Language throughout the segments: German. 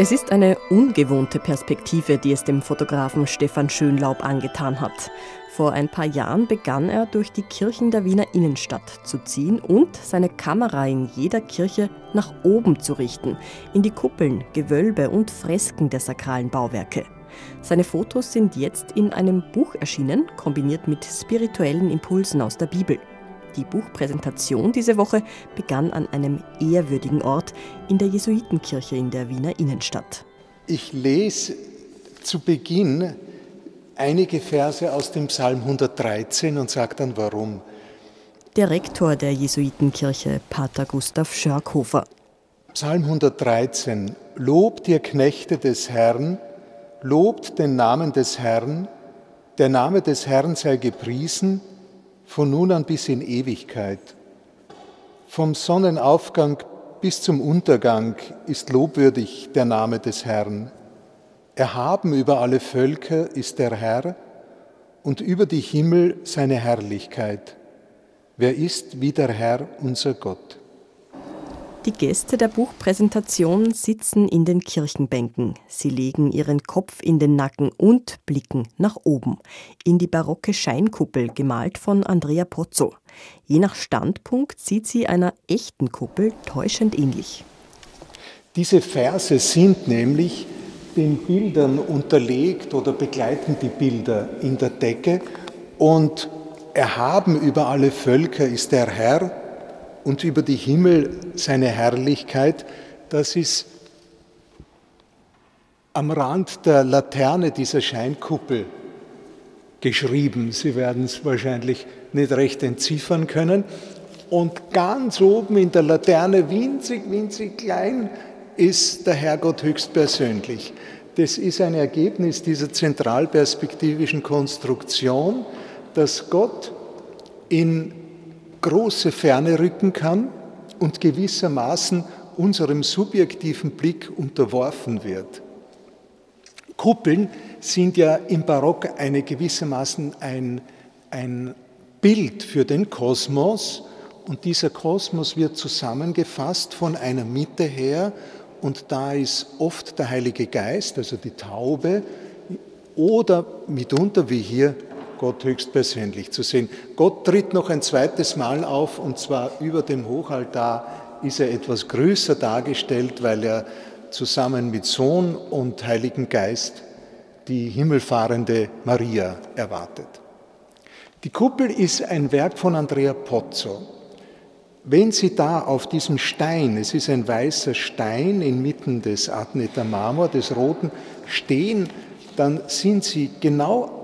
Es ist eine ungewohnte Perspektive, die es dem Fotografen Stefan Schönlaub angetan hat. Vor ein paar Jahren begann er durch die Kirchen der Wiener Innenstadt zu ziehen und seine Kamera in jeder Kirche nach oben zu richten, in die Kuppeln, Gewölbe und Fresken der sakralen Bauwerke. Seine Fotos sind jetzt in einem Buch erschienen, kombiniert mit spirituellen Impulsen aus der Bibel. Die Buchpräsentation diese Woche begann an einem ehrwürdigen Ort in der Jesuitenkirche in der Wiener Innenstadt. Ich lese zu Beginn einige Verse aus dem Psalm 113 und sage dann warum. Der Rektor der Jesuitenkirche, Pater Gustav Schörkhofer. Psalm 113. Lobt ihr Knechte des Herrn, lobt den Namen des Herrn, der Name des Herrn sei gepriesen, von nun an bis in Ewigkeit. Vom Sonnenaufgang bis zum Untergang ist lobwürdig der Name des Herrn. Erhaben über alle Völker ist der Herr und über die Himmel seine Herrlichkeit. Wer ist wie der Herr, unser Gott? Die Gäste der Buchpräsentation sitzen in den Kirchenbänken. Sie legen ihren Kopf in den Nacken und blicken nach oben, in die barocke Scheinkuppel, gemalt von Andrea Pozzo. Je nach Standpunkt sieht sie einer echten Kuppel täuschend ähnlich. Diese Verse sind nämlich den Bildern unterlegt oder begleiten die Bilder in der Decke und erhaben über alle Völker ist der Herr und über die Himmel seine Herrlichkeit, das ist am Rand der Laterne dieser Scheinkuppel geschrieben. Sie werden es wahrscheinlich nicht recht entziffern können. Und ganz oben in der Laterne, winzig, winzig klein, ist der Herrgott höchstpersönlich. Das ist ein Ergebnis dieser zentralperspektivischen Konstruktion, dass Gott in große Ferne rücken kann und gewissermaßen unserem subjektiven Blick unterworfen wird. Kuppeln sind ja im Barock eine gewissermaßen ein, ein Bild für den Kosmos und dieser Kosmos wird zusammengefasst von einer Mitte her und da ist oft der Heilige Geist, also die Taube, oder mitunter wie hier Gott höchstpersönlich zu sehen. Gott tritt noch ein zweites Mal auf und zwar über dem Hochaltar ist er etwas größer dargestellt, weil er zusammen mit Sohn und Heiligen Geist die himmelfahrende Maria erwartet. Die Kuppel ist ein Werk von Andrea Pozzo. Wenn Sie da auf diesem Stein, es ist ein weißer Stein inmitten des Adneter Marmor, des roten, stehen, dann sind Sie genau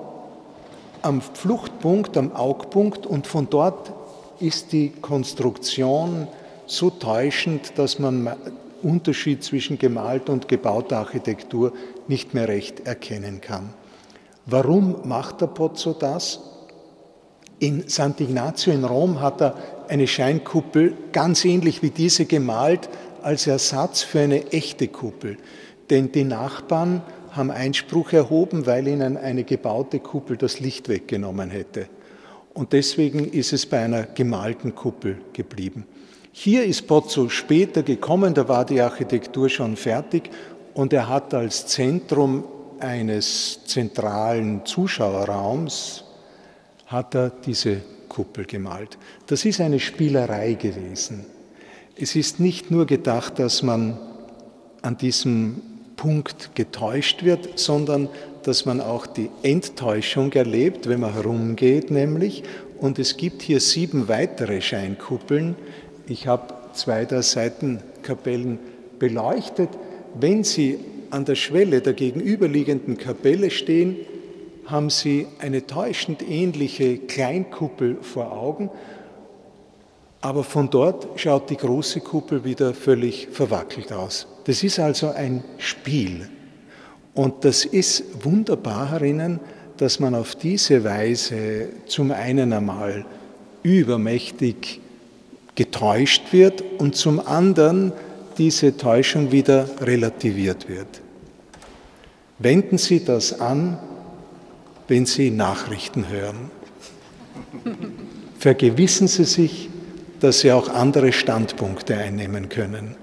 am Fluchtpunkt, am Augpunkt und von dort ist die Konstruktion so täuschend, dass man Unterschied zwischen gemalter und gebauter Architektur nicht mehr recht erkennen kann. Warum macht der Pozzo das? In Sant'Ignazio in Rom hat er eine Scheinkuppel ganz ähnlich wie diese gemalt als Ersatz für eine echte Kuppel. Denn die Nachbarn haben Einspruch erhoben, weil ihnen eine gebaute Kuppel das Licht weggenommen hätte. Und deswegen ist es bei einer gemalten Kuppel geblieben. Hier ist Pozzo später gekommen, da war die Architektur schon fertig und er hat als Zentrum eines zentralen Zuschauerraums hat er diese Kuppel gemalt. Das ist eine Spielerei gewesen. Es ist nicht nur gedacht, dass man an diesem Punkt getäuscht wird, sondern dass man auch die Enttäuschung erlebt, wenn man herumgeht nämlich. Und es gibt hier sieben weitere Scheinkuppeln. Ich habe zwei der Seitenkapellen beleuchtet. Wenn Sie an der Schwelle der gegenüberliegenden Kapelle stehen, haben Sie eine täuschend ähnliche Kleinkuppel vor Augen, aber von dort schaut die große Kuppel wieder völlig verwackelt aus. Das ist also ein Spiel. Und das ist wunderbar herinnen, dass man auf diese Weise zum einen einmal übermächtig getäuscht wird und zum anderen diese Täuschung wieder relativiert wird. Wenden Sie das an, wenn Sie Nachrichten hören. Vergewissen Sie sich, dass Sie auch andere Standpunkte einnehmen können.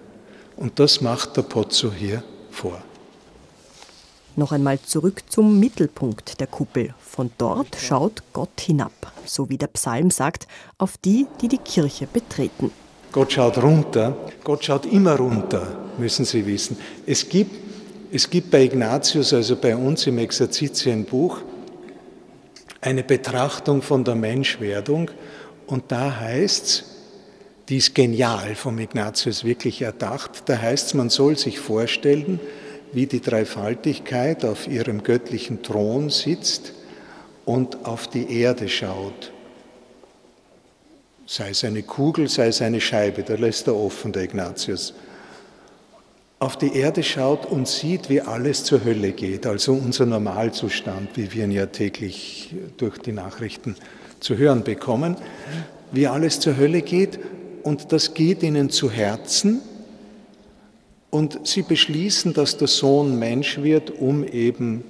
Und das macht der Pozzo hier vor. Noch einmal zurück zum Mittelpunkt der Kuppel. Von dort schaut Gott hinab, so wie der Psalm sagt, auf die, die die Kirche betreten. Gott schaut runter. Gott schaut immer runter, müssen Sie wissen. Es gibt, es gibt bei Ignatius, also bei uns im Exerzitienbuch, eine Betrachtung von der Menschwerdung. Und da heißt es, die ist genial vom Ignatius wirklich erdacht, da heißt es, man soll sich vorstellen, wie die Dreifaltigkeit auf ihrem göttlichen Thron sitzt und auf die Erde schaut. Sei es eine Kugel, sei es eine Scheibe, da lässt er offen, der Ignatius. Auf die Erde schaut und sieht, wie alles zur Hölle geht, also unser Normalzustand, wie wir ihn ja täglich durch die Nachrichten zu hören bekommen, wie alles zur Hölle geht und das geht ihnen zu Herzen und sie beschließen, dass der Sohn Mensch wird, um eben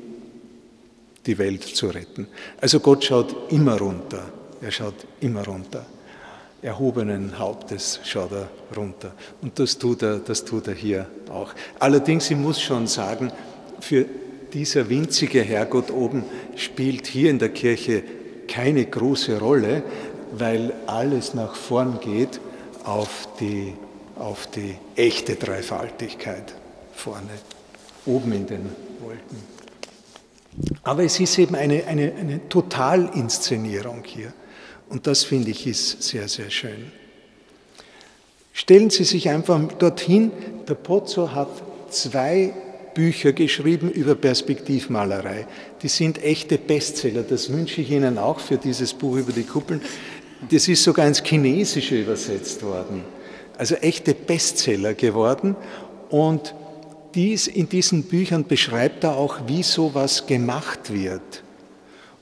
die Welt zu retten. Also Gott schaut immer runter. Er schaut immer runter. Erhobenen Hauptes schaut er runter. Und das tut er, das tut er hier auch. Allerdings, ich muss schon sagen, für dieser winzige Herrgott oben spielt hier in der Kirche keine große Rolle, weil alles nach vorn geht auf die auf die echte Dreifaltigkeit vorne, oben in den Wolken. Aber es ist eben eine, eine, eine Totalinszenierung hier. Und das finde ich ist sehr, sehr schön. Stellen Sie sich einfach dorthin, der Pozzo hat zwei Bücher geschrieben über Perspektivmalerei. Die sind echte Bestseller. Das wünsche ich Ihnen auch für dieses Buch über die Kuppeln. Das ist sogar ins Chinesische übersetzt worden also echte Bestseller geworden. Und dies, in diesen Büchern beschreibt er auch, wie sowas gemacht wird.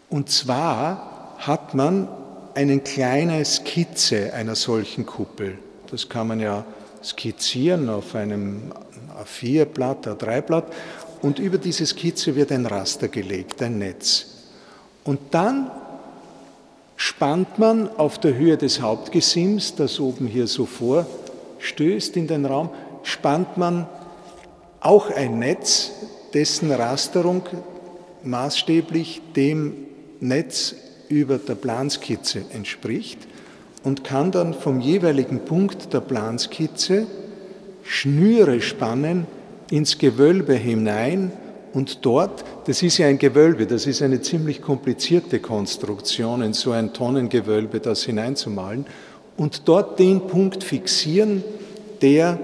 Und zwar hat man eine kleine Skizze einer solchen Kuppel. Das kann man ja skizzieren auf einem A4-Blatt, A3-Blatt. Und über diese Skizze wird ein Raster gelegt, ein Netz. Und dann spannt man auf der Höhe des Hauptgesims, das oben hier so vor stößt in den Raum, spannt man auch ein Netz, dessen Rasterung maßstäblich dem Netz über der Planskizze entspricht und kann dann vom jeweiligen Punkt der Planskizze Schnüre spannen ins Gewölbe hinein und dort, das ist ja ein Gewölbe, das ist eine ziemlich komplizierte Konstruktion, in so ein Tonnengewölbe das hineinzumalen, und dort den Punkt fixieren, der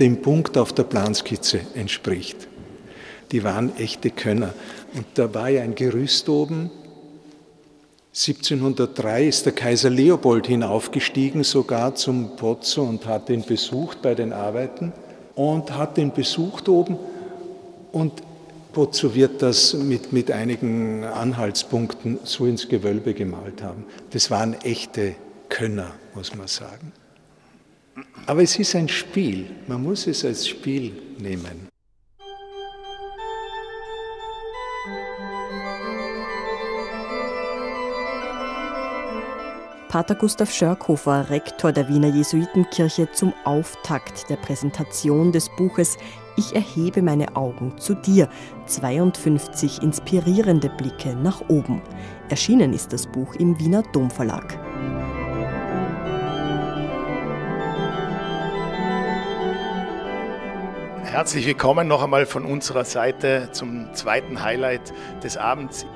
dem Punkt auf der Planskizze entspricht. Die waren echte Könner. Und da war ja ein Gerüst oben. 1703 ist der Kaiser Leopold hinaufgestiegen, sogar zum Pozzo und hat ihn besucht bei den Arbeiten und hat ihn besucht oben. Und Pozzo wird das mit, mit einigen Anhaltspunkten so ins Gewölbe gemalt haben. Das waren echte Könner, muss man sagen. Aber es ist ein Spiel, man muss es als Spiel nehmen. Pater Gustav Schörkhofer, Rektor der Wiener Jesuitenkirche, zum Auftakt der Präsentation des Buches Ich erhebe meine Augen zu dir. 52 inspirierende Blicke nach oben. Erschienen ist das Buch im Wiener Domverlag. Herzlich willkommen noch einmal von unserer Seite zum zweiten Highlight des Abends.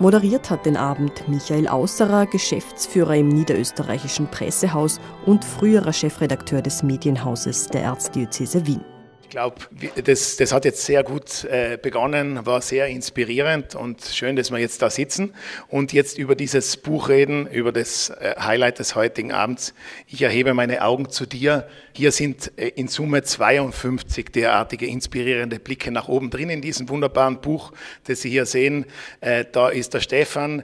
Moderiert hat den Abend Michael Ausserer, Geschäftsführer im Niederösterreichischen Pressehaus und früherer Chefredakteur des Medienhauses der Erzdiözese Wien. Ich glaube, das, das hat jetzt sehr gut äh, begonnen, war sehr inspirierend und schön, dass wir jetzt da sitzen und jetzt über dieses Buch reden, über das äh, Highlight des heutigen Abends. Ich erhebe meine Augen zu dir. Hier sind äh, in Summe 52 derartige inspirierende Blicke nach oben drin in diesem wunderbaren Buch, das Sie hier sehen. Da ist der Stefan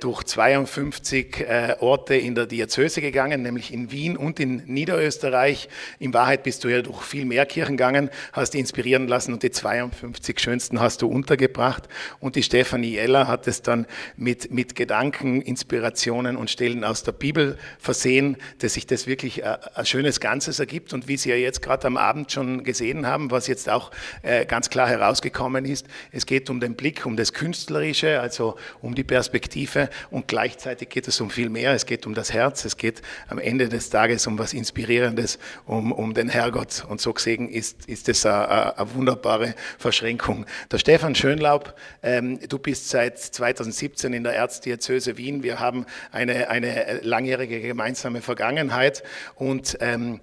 durch 52 Orte in der Diözese gegangen, nämlich in Wien und in Niederösterreich. In Wahrheit bist du ja durch viel mehr Kirchen gegangen gegangen, hast inspirieren lassen und die 52 schönsten hast du untergebracht. Und die Stefanie Eller hat es dann mit, mit Gedanken, Inspirationen und Stellen aus der Bibel versehen, dass sich das wirklich ein, ein schönes Ganzes ergibt. Und wie Sie ja jetzt gerade am Abend schon gesehen haben, was jetzt auch äh, ganz klar herausgekommen ist, es geht um den Blick, um das Künstlerische, also um die Perspektive und gleichzeitig geht es um viel mehr. Es geht um das Herz, es geht am Ende des Tages um was Inspirierendes, um, um den Herrgott. Und so gesehen ist, ist das eine, wunderbare Verschränkung. Der Stefan Schönlaub, ähm, du bist seit 2017 in der Erzdiözese Wien. Wir haben eine, eine langjährige gemeinsame Vergangenheit und ähm,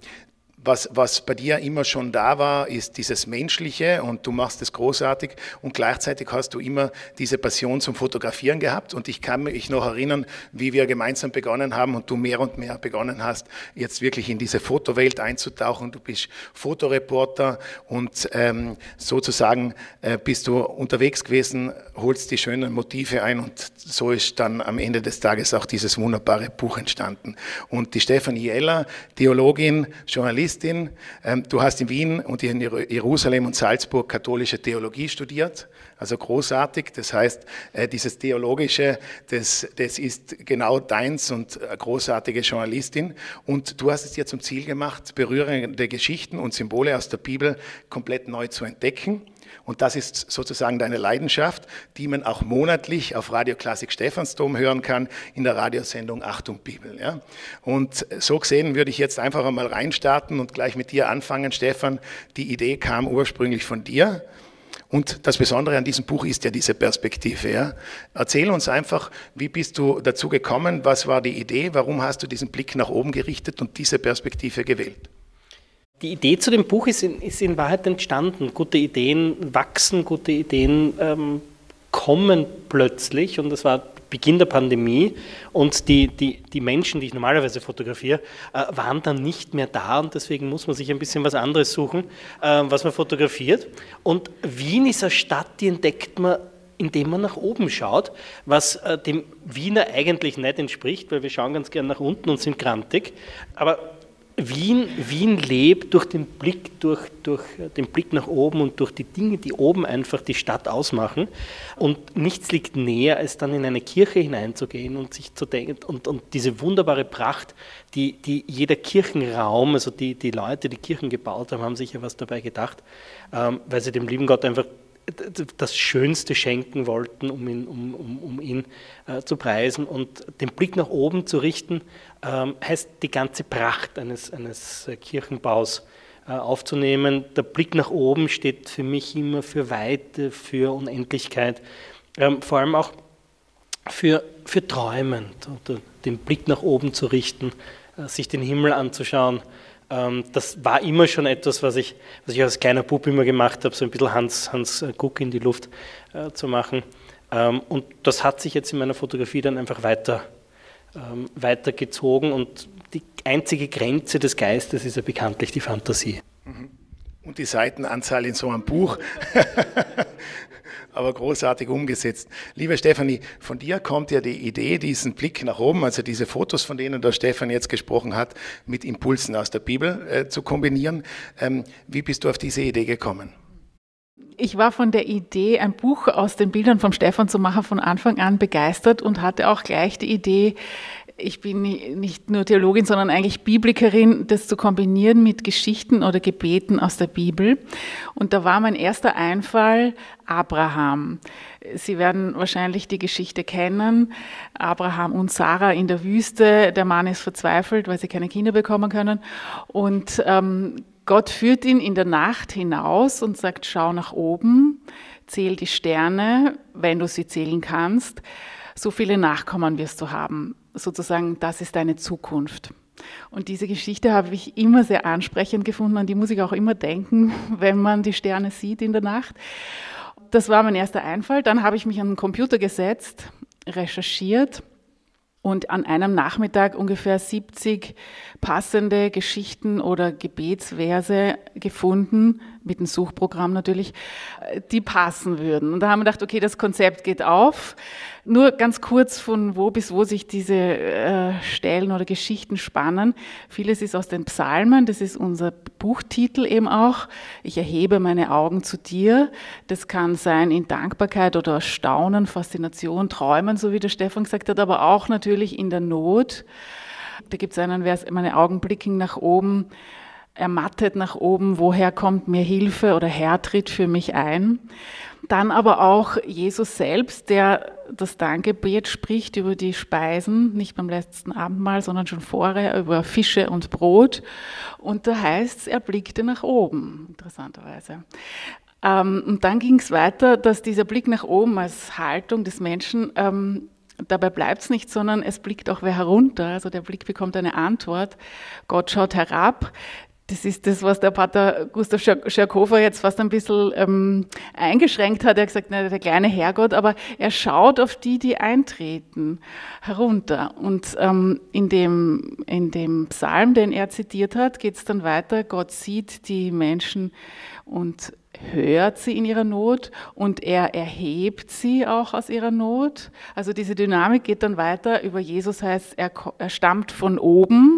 was, was bei dir immer schon da war, ist dieses Menschliche und du machst es großartig und gleichzeitig hast du immer diese Passion zum Fotografieren gehabt und ich kann mich noch erinnern, wie wir gemeinsam begonnen haben und du mehr und mehr begonnen hast, jetzt wirklich in diese Fotowelt einzutauchen. Du bist Fotoreporter und ähm, sozusagen äh, bist du unterwegs gewesen, holst die schönen Motive ein und so ist dann am Ende des Tages auch dieses wunderbare Buch entstanden. Und die Stefanie Eller, Theologin, Journalistin, Journalistin. Ähm, du hast in Wien und in Jerusalem und Salzburg katholische Theologie studiert, also großartig. Das heißt, äh, dieses Theologische, das, das ist genau deins und großartige Journalistin. Und du hast es dir zum Ziel gemacht, berührende Geschichten und Symbole aus der Bibel komplett neu zu entdecken. Und das ist sozusagen deine Leidenschaft, die man auch monatlich auf Radio Klassik Stephansdom hören kann in der Radiosendung Achtung Bibel. Ja. Und so gesehen würde ich jetzt einfach einmal reinstarten und gleich mit dir anfangen, Stefan. Die Idee kam ursprünglich von dir. Und das Besondere an diesem Buch ist ja diese Perspektive. Ja? Erzähl uns einfach, wie bist du dazu gekommen? Was war die Idee? Warum hast du diesen Blick nach oben gerichtet und diese Perspektive gewählt? Die Idee zu dem Buch ist in, ist in Wahrheit entstanden. Gute Ideen wachsen, gute Ideen ähm, kommen plötzlich und das war Beginn der Pandemie und die, die, die Menschen, die ich normalerweise fotografiere, äh, waren dann nicht mehr da und deswegen muss man sich ein bisschen was anderes suchen, äh, was man fotografiert. Und Wien ist eine Stadt, die entdeckt man indem man nach oben schaut, was äh, dem Wiener eigentlich nicht entspricht, weil wir schauen ganz gern nach unten und sind grantig. Aber Wien, Wien lebt durch den Blick, durch, durch den Blick nach oben und durch die Dinge, die oben einfach die Stadt ausmachen. Und nichts liegt näher, als dann in eine Kirche hineinzugehen und sich zu denken und, und diese wunderbare Pracht, die, die jeder Kirchenraum, also die, die Leute, die Kirchen gebaut haben, haben sich ja was dabei gedacht, ähm, weil sie dem lieben Gott einfach das Schönste schenken wollten, um ihn, um, um, um ihn äh, zu preisen. Und den Blick nach oben zu richten, ähm, heißt die ganze Pracht eines, eines äh, Kirchenbaus äh, aufzunehmen. Der Blick nach oben steht für mich immer für Weite, für Unendlichkeit, ähm, vor allem auch für, für Träumen, den Blick nach oben zu richten, äh, sich den Himmel anzuschauen das war immer schon etwas, was ich, was ich als kleiner Bub immer gemacht habe, so ein bisschen Hans, Hans Guck in die Luft äh, zu machen. Ähm, und das hat sich jetzt in meiner Fotografie dann einfach weiter, ähm, weitergezogen und die einzige Grenze des Geistes ist ja bekanntlich die Fantasie. Mhm. Und die Seitenanzahl in so einem Buch. aber großartig umgesetzt. Liebe Stefanie, von dir kommt ja die Idee, diesen Blick nach oben, also diese Fotos, von denen der Stefan jetzt gesprochen hat, mit Impulsen aus der Bibel äh, zu kombinieren. Ähm, wie bist du auf diese Idee gekommen? Ich war von der Idee, ein Buch aus den Bildern vom Stefan zu machen, von Anfang an begeistert und hatte auch gleich die Idee, ich bin nicht nur Theologin, sondern eigentlich Biblikerin, das zu kombinieren mit Geschichten oder Gebeten aus der Bibel. Und da war mein erster Einfall Abraham. Sie werden wahrscheinlich die Geschichte kennen. Abraham und Sarah in der Wüste. Der Mann ist verzweifelt, weil sie keine Kinder bekommen können. Und ähm, Gott führt ihn in der Nacht hinaus und sagt, schau nach oben, zähl die Sterne, wenn du sie zählen kannst. So viele Nachkommen wirst du haben sozusagen, das ist deine Zukunft. Und diese Geschichte habe ich immer sehr ansprechend gefunden, an die muss ich auch immer denken, wenn man die Sterne sieht in der Nacht. Das war mein erster Einfall. Dann habe ich mich an den Computer gesetzt, recherchiert und an einem Nachmittag ungefähr 70 passende Geschichten oder Gebetsverse gefunden, mit dem Suchprogramm natürlich, äh, die passen würden. Und da haben wir gedacht, okay, das Konzept geht auf. Nur ganz kurz von wo bis wo sich diese äh, Stellen oder Geschichten spannen. Vieles ist aus den Psalmen, das ist unser Buchtitel eben auch. Ich erhebe meine Augen zu dir. Das kann sein in Dankbarkeit oder Staunen, Faszination, Träumen, so wie der Stefan gesagt hat, aber auch natürlich in der Not. Da gibt es einen Vers, meine Augen blicken nach oben ermattet nach oben, woher kommt mir Hilfe oder Herr tritt für mich ein. Dann aber auch Jesus selbst, der das Dankgebet spricht über die Speisen, nicht beim letzten Abendmahl, sondern schon vorher über Fische und Brot. Und da heißt es, er blickte nach oben, interessanterweise. Ähm, und dann ging es weiter, dass dieser Blick nach oben als Haltung des Menschen ähm, Dabei bleibt es nicht, sondern es blickt auch wer herunter. Also der Blick bekommt eine Antwort. Gott schaut herab. Das ist das, was der Pater Gustav Scherkofer jetzt fast ein bisschen ähm, eingeschränkt hat. Er hat gesagt, na, der kleine Herrgott, aber er schaut auf die, die eintreten, herunter. Und ähm, in, dem, in dem Psalm, den er zitiert hat, geht es dann weiter. Gott sieht die Menschen und hört sie in ihrer Not und er erhebt sie auch aus ihrer Not. Also diese Dynamik geht dann weiter. Über Jesus heißt, er, er stammt von oben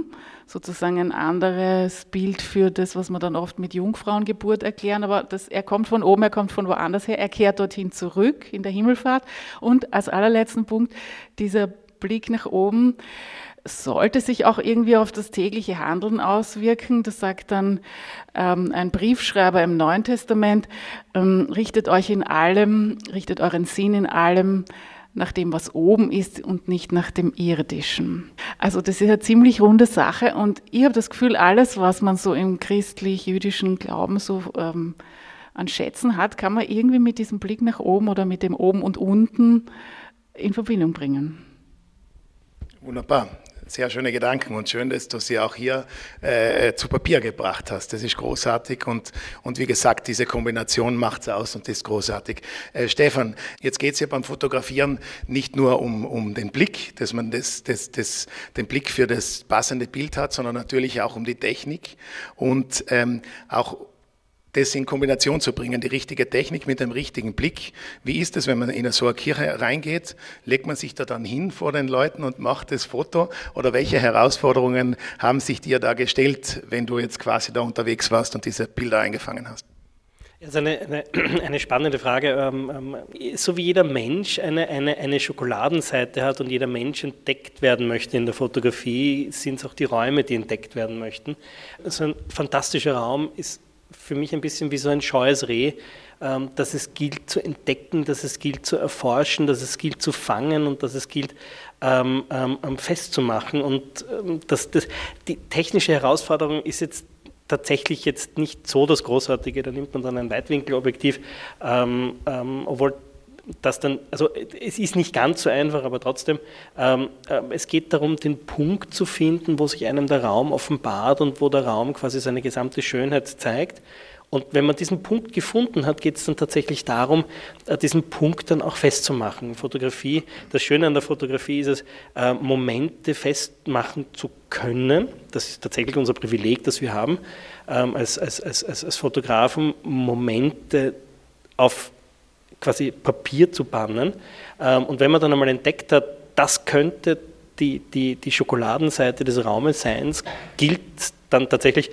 sozusagen ein anderes Bild für das, was wir dann oft mit Jungfrauengeburt erklären. Aber das, er kommt von oben, er kommt von woanders her, er kehrt dorthin zurück in der Himmelfahrt. Und als allerletzten Punkt dieser Blick nach oben sollte sich auch irgendwie auf das tägliche Handeln auswirken. Das sagt dann ähm, ein Briefschreiber im Neuen Testament, ähm, richtet euch in allem, richtet euren Sinn in allem nach dem, was oben ist und nicht nach dem irdischen. Also das ist eine ziemlich runde Sache und ich habe das Gefühl, alles, was man so im christlich-jüdischen Glauben so ähm, an Schätzen hat, kann man irgendwie mit diesem Blick nach oben oder mit dem oben und unten in Verbindung bringen. Wunderbar sehr schöne Gedanken und schön, dass du sie auch hier äh, zu Papier gebracht hast. Das ist großartig und, und wie gesagt, diese Kombination macht es aus und ist großartig. Äh, Stefan, jetzt geht es ja beim Fotografieren nicht nur um, um den Blick, dass man das, das, das, den Blick für das passende Bild hat, sondern natürlich auch um die Technik und ähm, auch das in Kombination zu bringen, die richtige Technik mit dem richtigen Blick. Wie ist es, wenn man in so eine Kirche reingeht? Legt man sich da dann hin vor den Leuten und macht das Foto? Oder welche Herausforderungen haben sich dir da gestellt, wenn du jetzt quasi da unterwegs warst und diese Bilder eingefangen hast? Das ist eine, eine, eine spannende Frage. Ähm, ähm, so wie jeder Mensch eine, eine, eine Schokoladenseite hat und jeder Mensch entdeckt werden möchte in der Fotografie, sind es auch die Räume, die entdeckt werden möchten. So ein fantastischer Raum ist für mich ein bisschen wie so ein scheues Reh, ähm, dass es gilt zu entdecken, dass es gilt zu erforschen, dass es gilt zu fangen und dass es gilt ähm, ähm, festzumachen. Und das, das, die technische Herausforderung ist jetzt tatsächlich jetzt nicht so das Großartige, da nimmt man dann ein Weitwinkelobjektiv, obwohl das dann, also es ist nicht ganz so einfach, aber trotzdem, ähm, äh, es geht darum, den Punkt zu finden, wo sich einem der Raum offenbart und wo der Raum quasi seine gesamte Schönheit zeigt. Und wenn man diesen Punkt gefunden hat, geht es dann tatsächlich darum, äh, diesen Punkt dann auch festzumachen. Fotografie, das Schöne an der Fotografie ist es, äh, Momente festmachen zu können. Das ist tatsächlich unser Privileg, das wir haben, ähm, als, als, als, als Fotografen Momente auf quasi Papier zu bannen. Ähm, und wenn man dann einmal entdeckt hat, das könnte die, die, die Schokoladenseite des Raumes sein, gilt dann tatsächlich,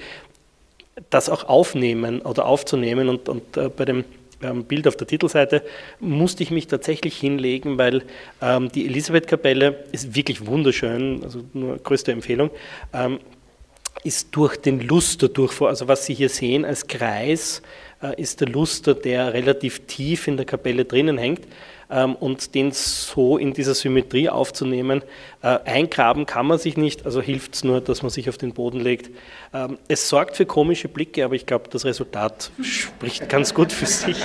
das auch aufnehmen oder aufzunehmen. Und, und äh, bei dem ähm, Bild auf der Titelseite musste ich mich tatsächlich hinlegen, weil ähm, die Elisabeth-Kapelle ist wirklich wunderschön, also nur größte Empfehlung, ist durch den Luster durch, also was Sie hier sehen als Kreis, ist der Luster, der relativ tief in der Kapelle drinnen hängt. Ähm, und den so in dieser Symmetrie aufzunehmen, äh, eingraben kann man sich nicht, also hilft es nur, dass man sich auf den Boden legt. Ähm, es sorgt für komische Blicke, aber ich glaube, das Resultat spricht ganz gut für sich.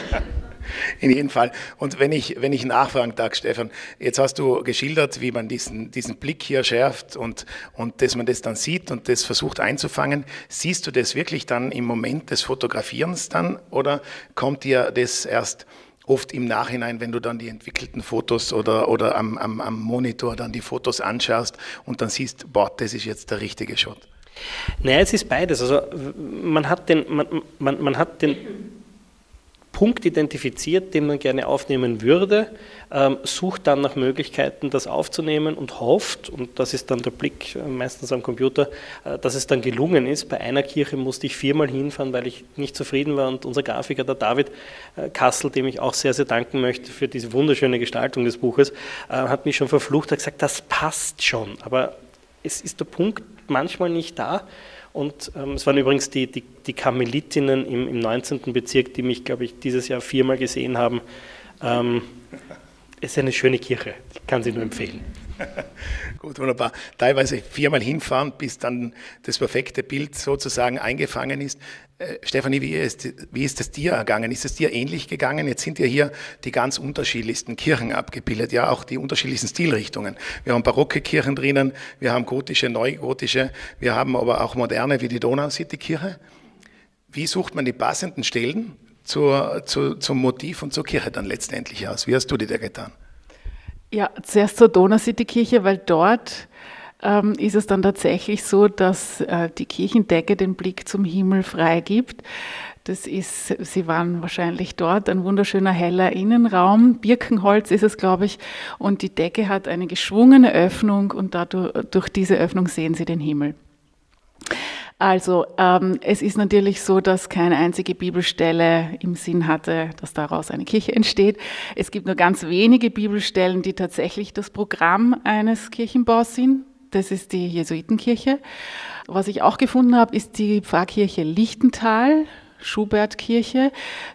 In jedem Fall. Und wenn ich, wenn ich nachfragen darf, Stefan, jetzt hast du geschildert, wie man diesen, diesen Blick hier schärft und, und dass man das dann sieht und das versucht einzufangen. Siehst du das wirklich dann im Moment des Fotografierens dann oder kommt dir das erst oft im Nachhinein, wenn du dann die entwickelten Fotos oder, oder am, am, am Monitor dann die Fotos anschaust und dann siehst, boah, das ist jetzt der richtige Shot? Naja, es ist beides. Also man hat den, man, man, man hat den Punkt identifiziert, den man gerne aufnehmen würde, ähm, sucht dann nach Möglichkeiten, das aufzunehmen und hofft, und das ist dann der Blick äh, meistens am Computer, äh, dass es dann gelungen ist. Bei einer Kirche musste ich viermal hinfahren, weil ich nicht zufrieden war und unser Grafiker, der David äh, Kassel, dem ich auch sehr, sehr danken möchte für diese wunderschöne Gestaltung des Buches, hat mich schon verflucht, hat gesagt, das passt schon, aber es ist der Punkt manchmal nicht da. Und ähm, es waren übrigens die, die, die Karmelitinnen im, im 19. Bezirk, die mich, glaube ich, dieses Jahr viermal gesehen haben. Ähm, es ist eine schöne Kirche, ich kann sie nur empfehlen. Gut, wunderbar. Teilweise viermal hinfahren, bis dann das perfekte Bild sozusagen eingefangen ist. Äh, Stefanie, wie ist, wie ist es dir ergangen? Ist es dir ähnlich gegangen? Jetzt sind ja hier die ganz unterschiedlichsten Kirchen abgebildet, ja auch die unterschiedlichsten Stilrichtungen. Wir haben barocke Kirchen drinnen, wir haben gotische, neugotische, wir haben aber auch moderne wie die Donau-City-Kirche. Wie sucht man die passenden Stellen zur, zu, zum Motiv und zur Kirche dann letztendlich aus? Wie hast du die da getan? Ja, zuerst zur Donau-City-Kirche, weil dort ähm, ist es dann tatsächlich so, dass äh, die Kirchendecke den Blick zum Himmel freigibt. Das ist, Sie waren wahrscheinlich dort, ein wunderschöner heller Innenraum. Birkenholz ist es, glaube ich. Und die Decke hat eine geschwungene Öffnung und dadurch, durch diese Öffnung sehen Sie den Himmel. Also ähm, es ist natürlich so, dass keine einzige Bibelstelle im Sinn hatte, dass daraus eine Kirche entsteht. Es gibt nur ganz wenige Bibelstellen, die tatsächlich das Programm eines Kirchenbaus sind. Das ist die Jesuitenkirche. Was ich auch gefunden habe, ist die Pfarrkirche Lichtental, Schubertkirche.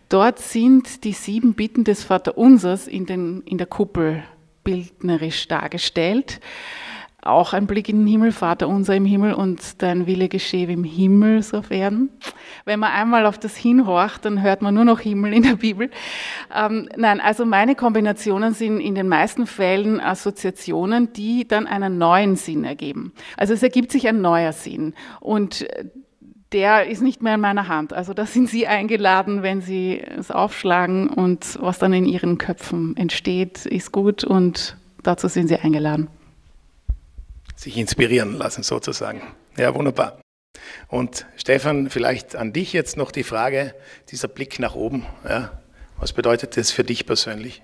Dort sind die sieben Bitten des Vaterunsers in, den, in der Kuppel bildnerisch dargestellt auch ein Blick in den Himmel, Vater unser im Himmel und dein Wille geschehe im Himmel so auf Erden. Wenn man einmal auf das hinhorcht, dann hört man nur noch Himmel in der Bibel. Ähm, nein, also meine Kombinationen sind in den meisten Fällen Assoziationen, die dann einen neuen Sinn ergeben. Also es ergibt sich ein neuer Sinn und der ist nicht mehr in meiner Hand. Also da sind Sie eingeladen, wenn Sie es aufschlagen und was dann in Ihren Köpfen entsteht, ist gut und dazu sind Sie eingeladen sich inspirieren lassen sozusagen. Ja, wunderbar. Und Stefan, vielleicht an dich jetzt noch die Frage, dieser Blick nach oben. Ja, was bedeutet das für dich persönlich?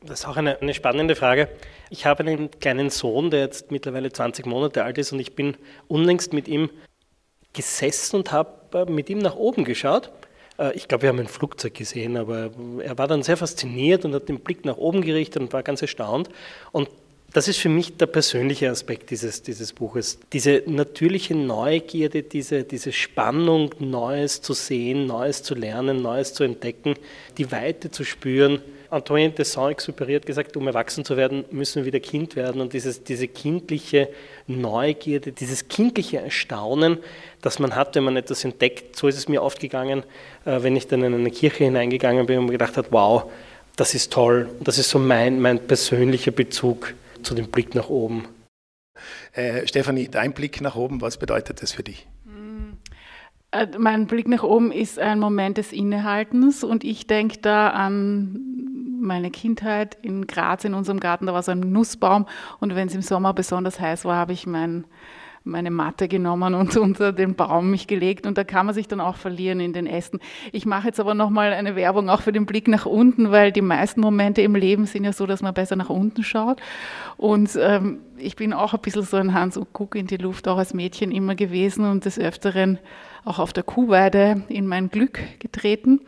Das ist auch eine, eine, spannende Frage. Ich habe einen kleinen Sohn, der jetzt mittlerweile 20 Monate alt ist und ich bin unlängst mit ihm gesessen und habe äh, mit ihm nach oben geschaut. Äh, ich glaube, wir haben ein Flugzeug gesehen, aber er war dann sehr fasziniert und hat den Blick nach oben gerichtet und war ganz erstaunt. Und das ist für mich der persönliche Aspekt dieses, dieses Buches. Diese natürliche Neugierde, diese, diese Spannung, Neues zu sehen, Neues zu lernen, Neues zu entdecken, die Weite zu spüren. Antoine de Saint-Exupéry hat gesagt, um erwachsen zu werden, müssen wir wieder Kind werden. Und dieses, diese kindliche Neugierde, dieses kindliche Erstaunen, das man hat, wenn man etwas entdeckt, so ist es mir oft gegangen, äh, wenn ich dann in eine Kirche hineingegangen bin und mir gedacht habe, wow, das ist toll. Das ist so mein, mein persönlicher Bezug zu dem Blick nach oben. Äh, Stefanie, dein Blick nach oben, was bedeutet das für dich? Äh, mein Blick nach oben ist ein Moment des Innehaltens und ich denke da an meine Kindheit in Graz in unserem Garten, da war so ein Nussbaum und wenn es im Sommer besonders heiß war, habe ich mein meine Matte genommen und unter den Baum mich gelegt und da kann man sich dann auch verlieren in den Ästen. Ich mache jetzt aber nochmal eine Werbung auch für den Blick nach unten, weil die meisten Momente im Leben sind ja so, dass man besser nach unten schaut und ähm, ich bin auch ein bisschen so ein Hans und Guck in die Luft, auch als Mädchen immer gewesen und des Öfteren auch auf der Kuhweide in mein Glück getreten.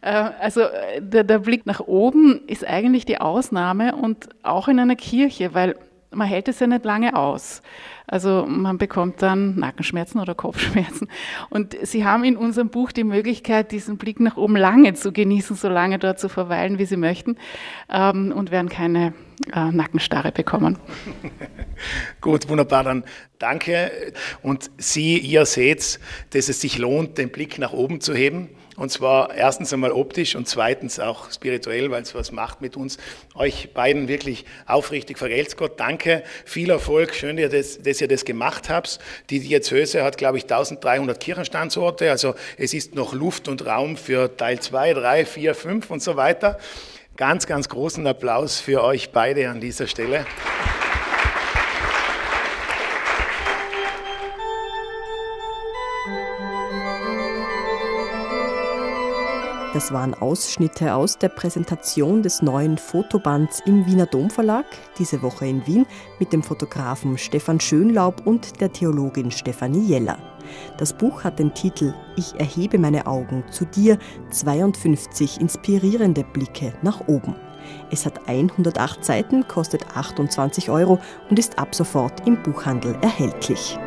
Äh, also der, der Blick nach oben ist eigentlich die Ausnahme und auch in einer Kirche, weil man hält es ja nicht lange aus. Also man bekommt dann Nackenschmerzen oder Kopfschmerzen. Und Sie haben in unserem Buch die Möglichkeit, diesen Blick nach oben lange zu genießen, so lange dort zu verweilen, wie Sie möchten, ähm, und werden keine äh, Nackenstarre bekommen. Gut, wunderbar, dann danke. Und Sie, ihr seht, dass es sich lohnt, den Blick nach oben zu heben. Und zwar erstens einmal optisch und zweitens auch spirituell, weil es was macht mit uns. Euch beiden wirklich aufrichtig vergelt's Gott. Danke, viel Erfolg, schön, dass, ihr das gemacht habt. Die Diözese hat, glaube ich, 1300 Kirchenstandorte. Also es ist noch Luft und Raum für Teil 2, 3, 4, 5 und so weiter. Ganz, ganz großen Applaus für euch beide an dieser Stelle. Das waren Ausschnitte aus der Präsentation des neuen Fotobands im Wiener Domverlag, diese Woche in Wien, mit dem Fotografen Stefan Schönlaub und der Theologin Stefanie Jeller. Das Buch hat den Titel Ich erhebe meine Augen zu dir, 52 inspirierende Blicke nach oben. Es hat 108 Seiten, kostet 28 Euro und ist ab sofort im Buchhandel erhältlich.